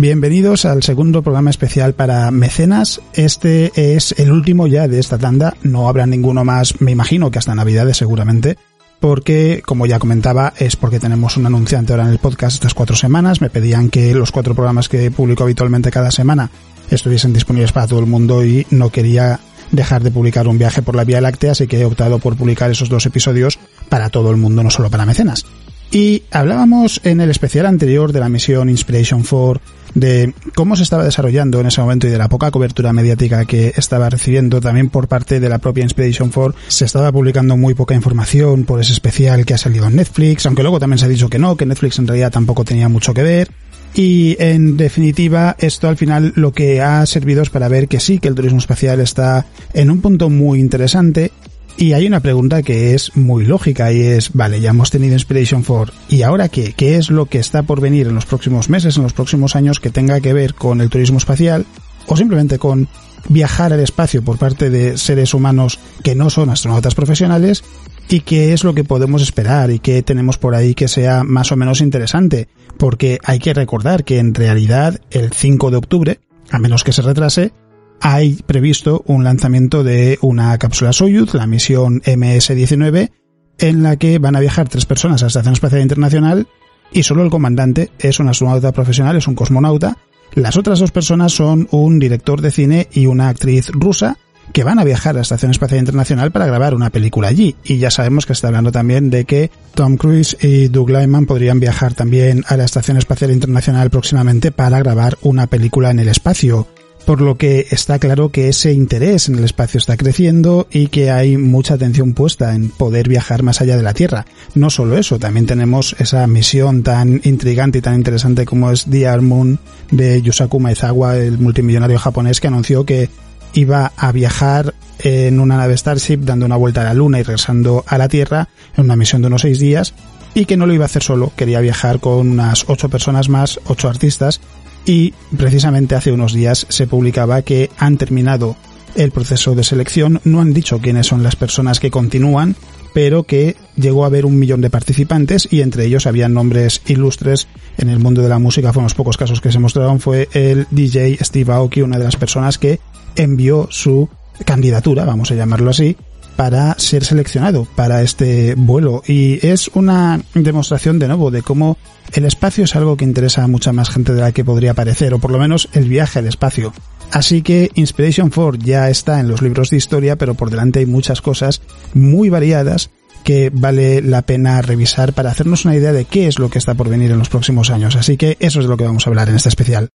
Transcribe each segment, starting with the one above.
Bienvenidos al segundo programa especial para mecenas. Este es el último ya de esta tanda. No habrá ninguno más, me imagino que hasta Navidades seguramente. Porque, como ya comentaba, es porque tenemos un anunciante ahora en el podcast estas cuatro semanas. Me pedían que los cuatro programas que publico habitualmente cada semana estuviesen disponibles para todo el mundo y no quería dejar de publicar un viaje por la Vía Láctea, así que he optado por publicar esos dos episodios para todo el mundo, no solo para mecenas. Y hablábamos en el especial anterior de la misión Inspiration 4 de cómo se estaba desarrollando en ese momento y de la poca cobertura mediática que estaba recibiendo también por parte de la propia Inspiration 4. Se estaba publicando muy poca información por ese especial que ha salido en Netflix, aunque luego también se ha dicho que no, que Netflix en realidad tampoco tenía mucho que ver. Y en definitiva, esto al final lo que ha servido es para ver que sí, que el turismo espacial está en un punto muy interesante y hay una pregunta que es muy lógica y es, vale, ya hemos tenido Inspiration 4, ¿y ahora qué? ¿Qué es lo que está por venir en los próximos meses, en los próximos años que tenga que ver con el turismo espacial o simplemente con viajar al espacio por parte de seres humanos que no son astronautas profesionales y qué es lo que podemos esperar y qué tenemos por ahí que sea más o menos interesante, porque hay que recordar que en realidad el 5 de octubre, a menos que se retrase, hay previsto un lanzamiento de una cápsula Soyuz, la misión MS-19, en la que van a viajar tres personas a la Estación Espacial Internacional y solo el comandante es un astronauta profesional, es un cosmonauta. Las otras dos personas son un director de cine y una actriz rusa que van a viajar a la Estación Espacial Internacional para grabar una película allí. Y ya sabemos que está hablando también de que Tom Cruise y Doug Lyman podrían viajar también a la Estación Espacial Internacional próximamente para grabar una película en el espacio por lo que está claro que ese interés en el espacio está creciendo y que hay mucha atención puesta en poder viajar más allá de la Tierra. No solo eso, también tenemos esa misión tan intrigante y tan interesante como es The Moon de Yusaku Maezawa, el multimillonario japonés que anunció que iba a viajar en una nave Starship dando una vuelta a la Luna y regresando a la Tierra en una misión de unos seis días y que no lo iba a hacer solo, quería viajar con unas ocho personas más, ocho artistas y precisamente hace unos días se publicaba que han terminado el proceso de selección, no han dicho quiénes son las personas que continúan, pero que llegó a haber un millón de participantes y entre ellos habían nombres ilustres. En el mundo de la música, fue unos pocos casos que se mostraron, fue el DJ Steve Aoki, una de las personas que envió su candidatura, vamos a llamarlo así, para ser seleccionado para este vuelo y es una demostración de nuevo de cómo el espacio es algo que interesa a mucha más gente de la que podría parecer o por lo menos el viaje al espacio. Así que Inspiration 4 ya está en los libros de historia, pero por delante hay muchas cosas muy variadas que vale la pena revisar para hacernos una idea de qué es lo que está por venir en los próximos años. Así que eso es de lo que vamos a hablar en este especial.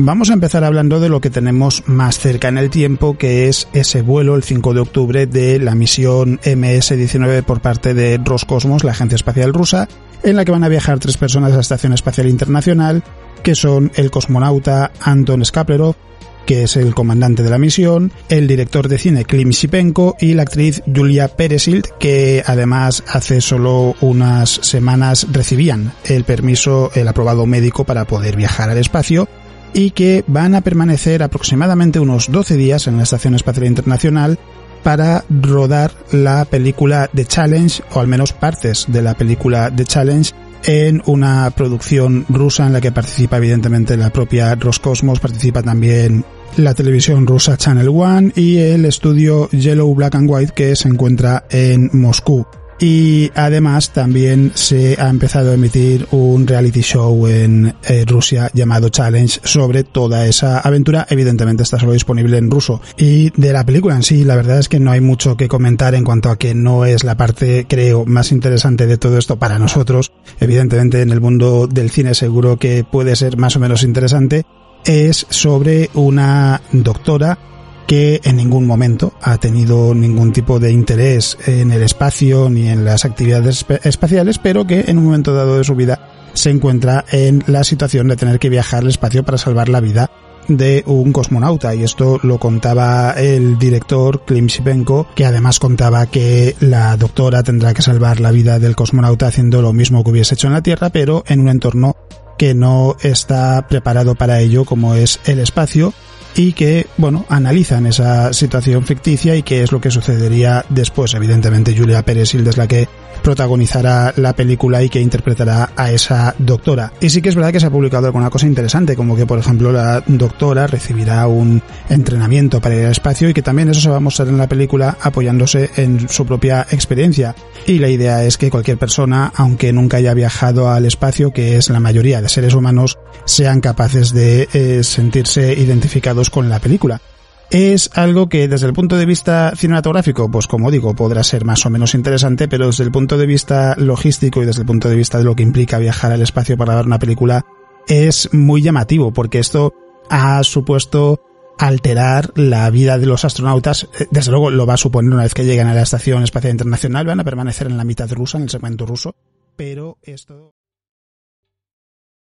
Vamos a empezar hablando de lo que tenemos más cerca en el tiempo, que es ese vuelo el 5 de octubre de la misión MS-19 por parte de Roscosmos, la agencia espacial rusa, en la que van a viajar tres personas a la Estación Espacial Internacional, que son el cosmonauta Anton Skaplerov, que es el comandante de la misión, el director de cine Klim Shipenko y la actriz Julia Peresild, que además hace solo unas semanas recibían el permiso, el aprobado médico para poder viajar al espacio y que van a permanecer aproximadamente unos 12 días en la Estación Espacial Internacional para rodar la película The Challenge, o al menos partes de la película The Challenge, en una producción rusa en la que participa evidentemente la propia Roscosmos, participa también la televisión rusa Channel One y el estudio Yellow Black and White que se encuentra en Moscú y además también se ha empezado a emitir un reality show en eh, Rusia llamado Challenge sobre toda esa aventura. Evidentemente está solo disponible en ruso. Y de la película en sí, la verdad es que no hay mucho que comentar en cuanto a que no es la parte, creo, más interesante de todo esto para nosotros. Evidentemente en el mundo del cine seguro que puede ser más o menos interesante, es sobre una doctora que en ningún momento ha tenido ningún tipo de interés en el espacio ni en las actividades espaciales, pero que en un momento dado de su vida se encuentra en la situación de tener que viajar al espacio para salvar la vida de un cosmonauta. Y esto lo contaba el director Klim Shipenko que además contaba que la doctora tendrá que salvar la vida del cosmonauta haciendo lo mismo que hubiese hecho en la Tierra pero en un entorno que no está preparado para ello como es el espacio y que, bueno, analizan esa situación ficticia y qué es lo que sucedería después. Evidentemente, Julia Pérez es la que protagonizará la película y que interpretará a esa doctora. Y sí que es verdad que se ha publicado alguna cosa interesante, como que por ejemplo la doctora recibirá un entrenamiento para ir al espacio y que también eso se va a mostrar en la película apoyándose en su propia experiencia. Y la idea es que cualquier persona, aunque nunca haya viajado al espacio, que es la mayoría de seres humanos, sean capaces de eh, sentirse identificados con la película es algo que desde el punto de vista cinematográfico, pues como digo, podrá ser más o menos interesante, pero desde el punto de vista logístico y desde el punto de vista de lo que implica viajar al espacio para ver una película, es muy llamativo, porque esto ha supuesto alterar la vida de los astronautas. Eh, desde luego lo va a suponer una vez que lleguen a la Estación Espacial Internacional, van a permanecer en la mitad rusa, en el segmento ruso, pero esto...